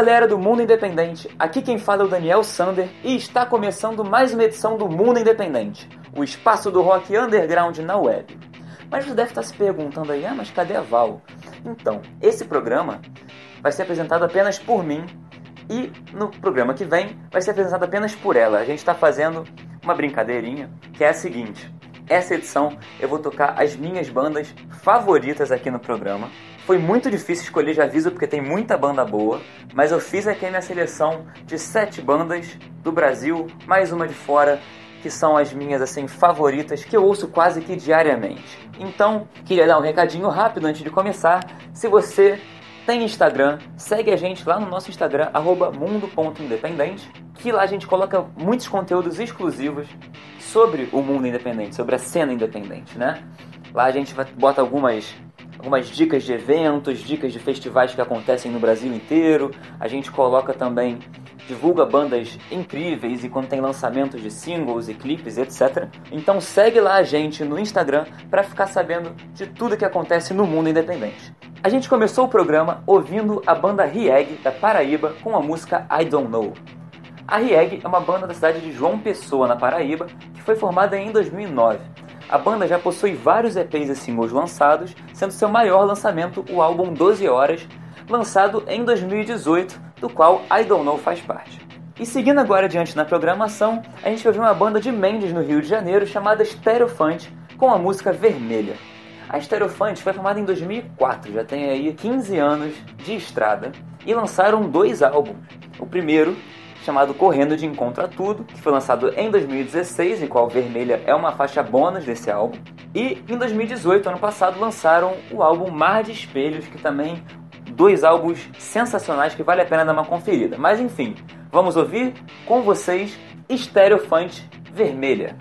Galera do Mundo Independente, aqui quem fala é o Daniel Sander e está começando mais uma edição do Mundo Independente, o espaço do rock underground na web. Mas você deve estar se perguntando aí, ah, mas cadê a Val? Então, esse programa vai ser apresentado apenas por mim e no programa que vem vai ser apresentado apenas por ela. A gente está fazendo uma brincadeirinha que é a seguinte: essa edição eu vou tocar as minhas bandas favoritas aqui no programa. Foi muito difícil escolher, já aviso, porque tem muita banda boa, mas eu fiz aqui a minha seleção de sete bandas do Brasil, mais uma de fora, que são as minhas assim favoritas, que eu ouço quase que diariamente. Então, queria dar um recadinho rápido antes de começar. Se você tem Instagram, segue a gente lá no nosso Instagram, mundo.independente, que lá a gente coloca muitos conteúdos exclusivos sobre o mundo independente, sobre a cena independente, né? Lá a gente bota algumas, algumas dicas de eventos, dicas de festivais que acontecem no Brasil inteiro. A gente coloca também, divulga bandas incríveis e quando tem lançamentos de singles e clipes, etc. Então segue lá a gente no Instagram para ficar sabendo de tudo que acontece no mundo independente. A gente começou o programa ouvindo a banda Rieg da Paraíba com a música I Don't Know. A Rieg é uma banda da cidade de João Pessoa, na Paraíba, que foi formada em 2009. A banda já possui vários EPs e singles lançados, sendo seu maior lançamento o álbum 12 Horas, lançado em 2018, do qual I Don't Know faz parte. E seguindo agora adiante na programação, a gente vai ver uma banda de Mendes no Rio de Janeiro chamada Stereofante com a música Vermelha. A Stereofante foi formada em 2004, já tem aí 15 anos de estrada, e lançaram dois álbuns. O primeiro, chamado Correndo de Encontro a Tudo, que foi lançado em 2016, em qual Vermelha é uma faixa bônus desse álbum. E em 2018, ano passado, lançaram o álbum Mar de Espelhos, que também dois álbuns sensacionais que vale a pena dar uma conferida. Mas enfim, vamos ouvir com vocês Stereofante Vermelha.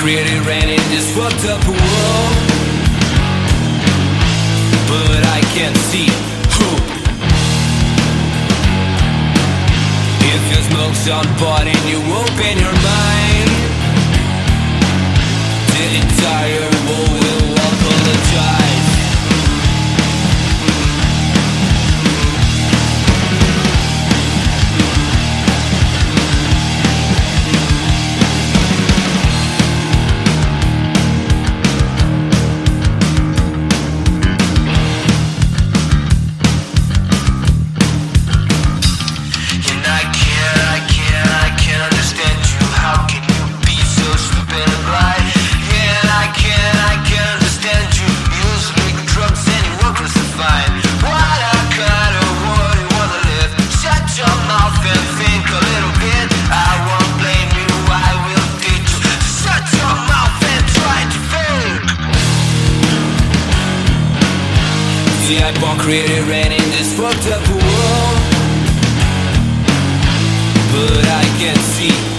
Created ran in this fucked up world. But I can't see hope. If your smoke's on board and you open your mind, the entire The eyeball created ran in this fucked up world. But I can see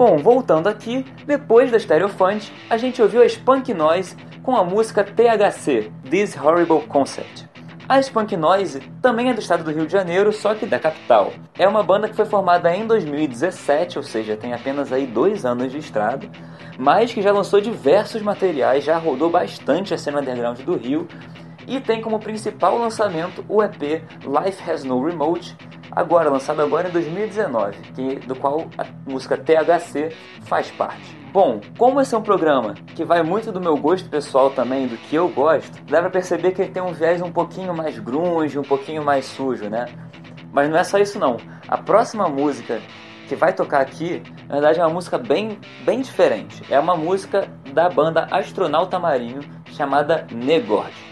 Bom, voltando aqui, depois da Stereofund, a gente ouviu a Spunk Noise com a música THC, This Horrible Concept. A Spunk Noise também é do estado do Rio de Janeiro, só que da capital. É uma banda que foi formada em 2017, ou seja, tem apenas aí dois anos de estrada, mas que já lançou diversos materiais, já rodou bastante a cena underground do Rio e tem como principal lançamento o EP Life Has No Remote, agora lançado agora em 2019, que, do qual a música THC faz parte. Bom, como esse é um programa que vai muito do meu gosto pessoal também, do que eu gosto, dá pra perceber que ele tem um viés um pouquinho mais grunge, um pouquinho mais sujo, né? Mas não é só isso não. A próxima música que vai tocar aqui, na verdade é uma música bem, bem diferente. É uma música da banda Astronauta Marinho chamada Negord.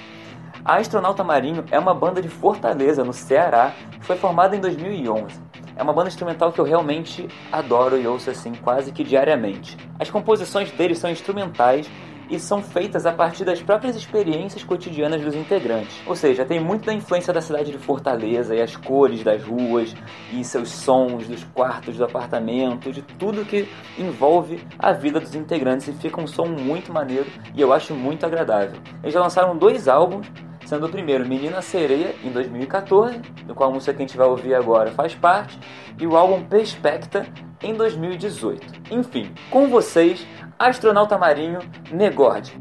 A Astronauta Marinho é uma banda de Fortaleza, no Ceará, que foi formada em 2011. É uma banda instrumental que eu realmente adoro e ouço assim quase que diariamente. As composições deles são instrumentais e são feitas a partir das próprias experiências cotidianas dos integrantes. Ou seja, tem muito da influência da cidade de Fortaleza e as cores das ruas e seus sons, dos quartos do apartamento, de tudo que envolve a vida dos integrantes e fica um som muito maneiro e eu acho muito agradável. Eles já lançaram dois álbuns, sendo o primeiro Menina Sereia, em 2014, do qual a música que a gente vai ouvir agora faz parte, e o álbum Perspecta, em 2018. Enfim, com vocês, Astronauta Marinho, Negord.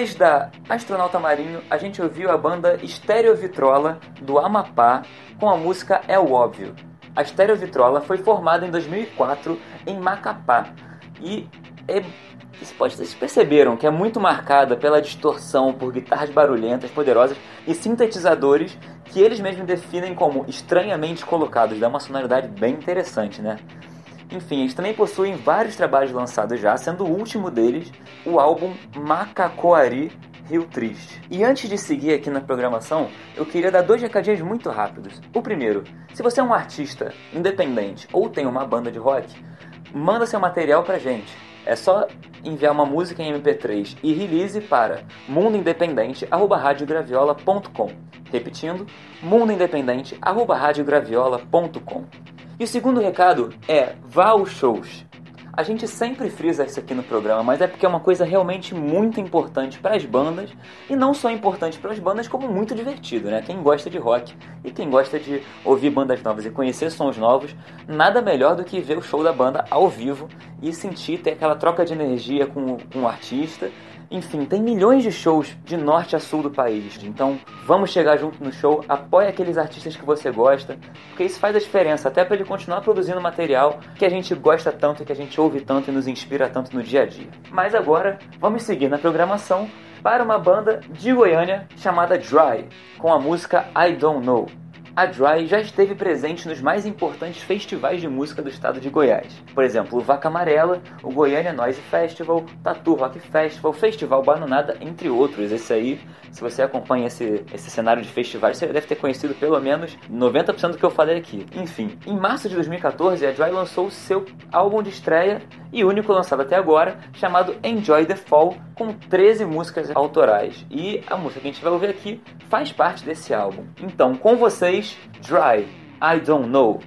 Depois da Astronauta Marinho, a gente ouviu a banda Estéreo Vitrola do Amapá com a música É o Óbvio. A Estéreo Vitrola foi formada em 2004 em Macapá e é, vocês perceberam que é muito marcada pela distorção por guitarras barulhentas, poderosas e sintetizadores que eles mesmos definem como estranhamente colocados. Dá uma sonoridade bem interessante, né? Enfim, eles também possuem vários trabalhos lançados já, sendo o último deles o álbum Macacoari Rio Triste. E antes de seguir aqui na programação, eu queria dar dois recadinhos muito rápidos. O primeiro, se você é um artista independente ou tem uma banda de rock, manda seu material pra gente. É só enviar uma música em MP3 e release para mundoindependente@radiograviola.com. Repetindo, mundoindependente@radiograviola.com. E o segundo recado é vá aos shows. A gente sempre frisa isso aqui no programa, mas é porque é uma coisa realmente muito importante para as bandas e não só importante para as bandas, como muito divertido, né? Quem gosta de rock e quem gosta de ouvir bandas novas e conhecer sons novos, nada melhor do que ver o show da banda ao vivo e sentir ter aquela troca de energia com, com o artista enfim, tem milhões de shows de norte a sul do país. Então, vamos chegar junto no show, apoie aqueles artistas que você gosta, porque isso faz a diferença, até para ele continuar produzindo material que a gente gosta tanto, que a gente ouve tanto e nos inspira tanto no dia a dia. Mas agora, vamos seguir na programação para uma banda de Goiânia chamada Dry, com a música I Don't Know a Dry já esteve presente nos mais importantes festivais de música do estado de Goiás. Por exemplo, o Vaca Amarela, o Goiânia Noise Festival, Tatu Rock Festival, Festival Bananada, entre outros. Esse aí, se você acompanha esse, esse cenário de festivais, você deve ter conhecido pelo menos 90% do que eu falei aqui. Enfim, em março de 2014, a Dry lançou o seu álbum de estreia e único lançado até agora, chamado Enjoy the Fall, com 13 músicas autorais. E a música que a gente vai ouvir aqui faz parte desse álbum. Então, com vocês, Dry, I Don't Know.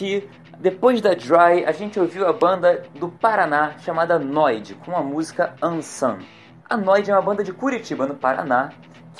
Aqui, depois da Dry, a gente ouviu a banda do Paraná chamada Noid, com a música Ansan. A Noid é uma banda de Curitiba, no Paraná,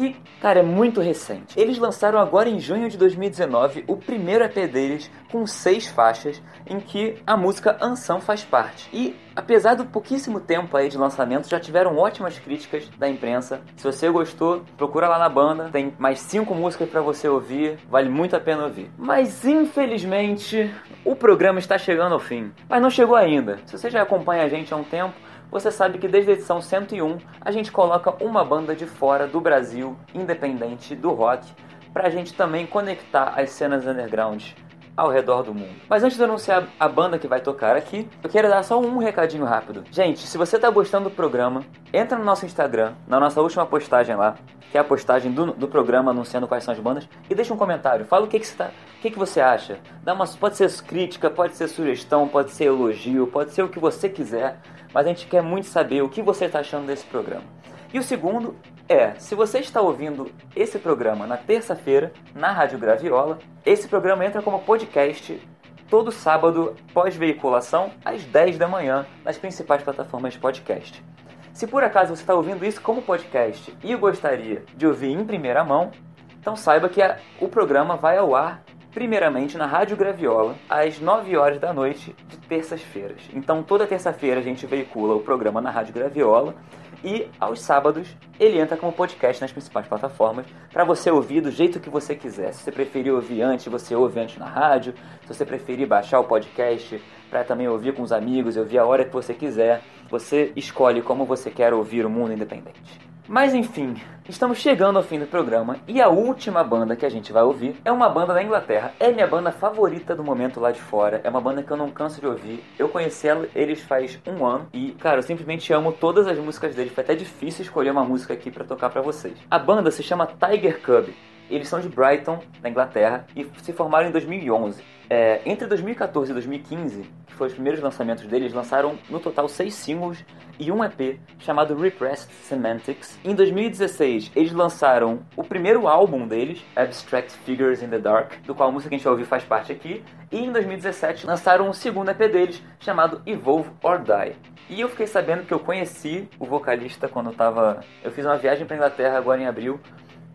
que, cara, é muito recente. Eles lançaram agora em junho de 2019 o primeiro EP deles com seis faixas, em que a música Ansan faz parte. E, apesar do pouquíssimo tempo aí de lançamento, já tiveram ótimas críticas da imprensa. Se você gostou, procura lá na banda, tem mais cinco músicas para você ouvir, vale muito a pena ouvir. Mas, infelizmente, o programa está chegando ao fim. Mas não chegou ainda. Se você já acompanha a gente há um tempo, você sabe que desde a edição 101 a gente coloca uma banda de fora do Brasil, independente do rock, para a gente também conectar as cenas underground ao redor do mundo. Mas antes de anunciar a banda que vai tocar aqui, eu quero dar só um recadinho rápido. Gente, se você tá gostando do programa, entra no nosso Instagram, na nossa última postagem lá, que é a postagem do, do programa anunciando quais são as bandas, e deixa um comentário. Fala o que, que, você, tá, o que, que você acha. Dá uma, pode ser crítica, pode ser sugestão, pode ser elogio, pode ser o que você quiser, mas a gente quer muito saber o que você está achando desse programa. E o segundo é, se você está ouvindo esse programa na terça-feira, na Rádio Graviola, esse programa entra como podcast todo sábado pós-veiculação, às 10 da manhã, nas principais plataformas de podcast. Se por acaso você está ouvindo isso como podcast e gostaria de ouvir em primeira mão, então saiba que o programa vai ao ar primeiramente na Rádio Graviola, às 9 horas da noite de terças-feiras. Então toda terça-feira a gente veicula o programa na Rádio Graviola e aos sábados ele entra como podcast nas principais plataformas para você ouvir do jeito que você quiser. Se você preferir ouvir antes, você ouve antes na rádio. Se você preferir baixar o podcast para também ouvir com os amigos, ouvir a hora que você quiser, você escolhe como você quer ouvir o mundo independente. Mas enfim, estamos chegando ao fim do programa e a última banda que a gente vai ouvir é uma banda da Inglaterra. É minha banda favorita do momento lá de fora. É uma banda que eu não canso de ouvir. Eu conheci eles faz um ano e, cara, eu simplesmente amo todas as músicas deles. Foi até difícil escolher uma música aqui para tocar para vocês. A banda se chama Tiger Cub. Eles são de Brighton, na Inglaterra, e se formaram em 2011. É, entre 2014 e 2015, que foram os primeiros lançamentos deles, lançaram no total seis singles e um EP chamado Repressed Semantics. Em 2016, eles lançaram o primeiro álbum deles, Abstract Figures in the Dark, do qual a música que a gente vai ouvir faz parte aqui. E em 2017 lançaram o segundo EP deles, chamado Evolve or Die. E eu fiquei sabendo que eu conheci o vocalista quando eu tava. Eu fiz uma viagem pra Inglaterra agora em abril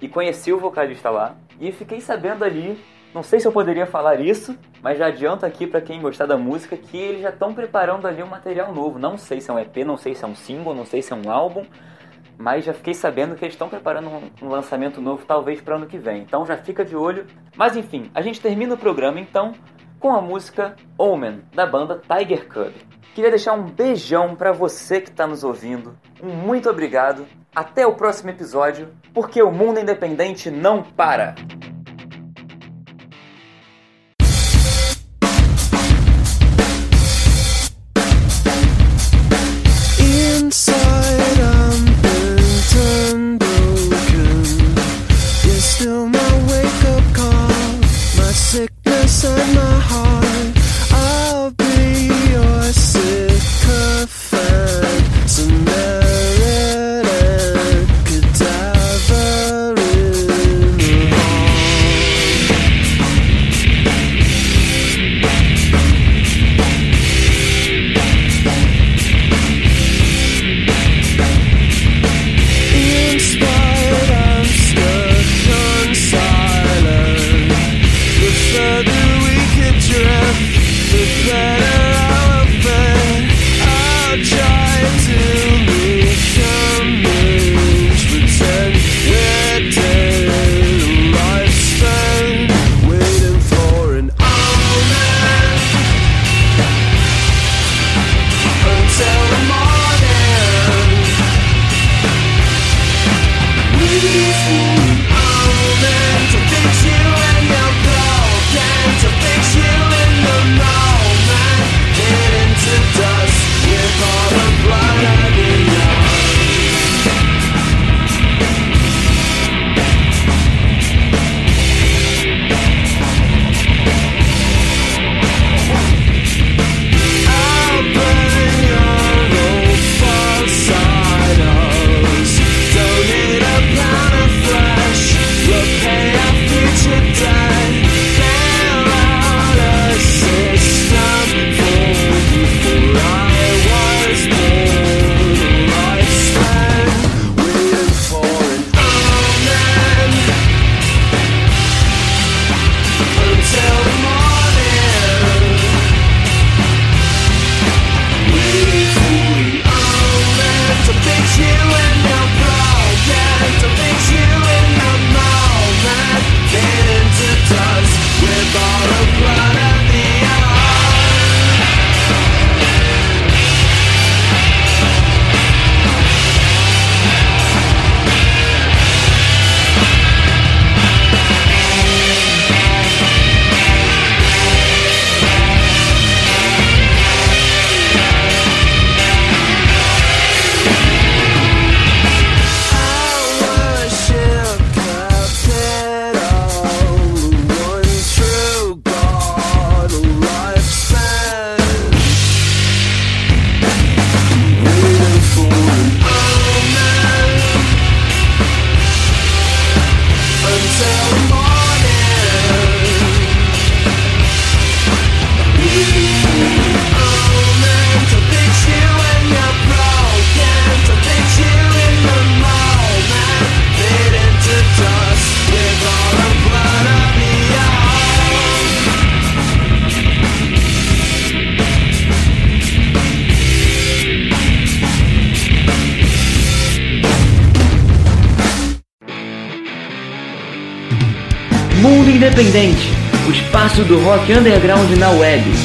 e conheci o vocalista lá. E fiquei sabendo ali não sei se eu poderia falar isso, mas já adianto aqui para quem gostar da música que eles já estão preparando ali um material novo. Não sei se é um EP, não sei se é um single, não sei se é um álbum, mas já fiquei sabendo que eles estão preparando um, lançamento novo, talvez para ano que vem. Então já fica de olho. Mas enfim, a gente termina o programa então com a música Omen da banda Tiger Cub. Queria deixar um beijão para você que está nos ouvindo. Um muito obrigado. Até o próximo episódio, porque o mundo independente não para. Do rock underground na web.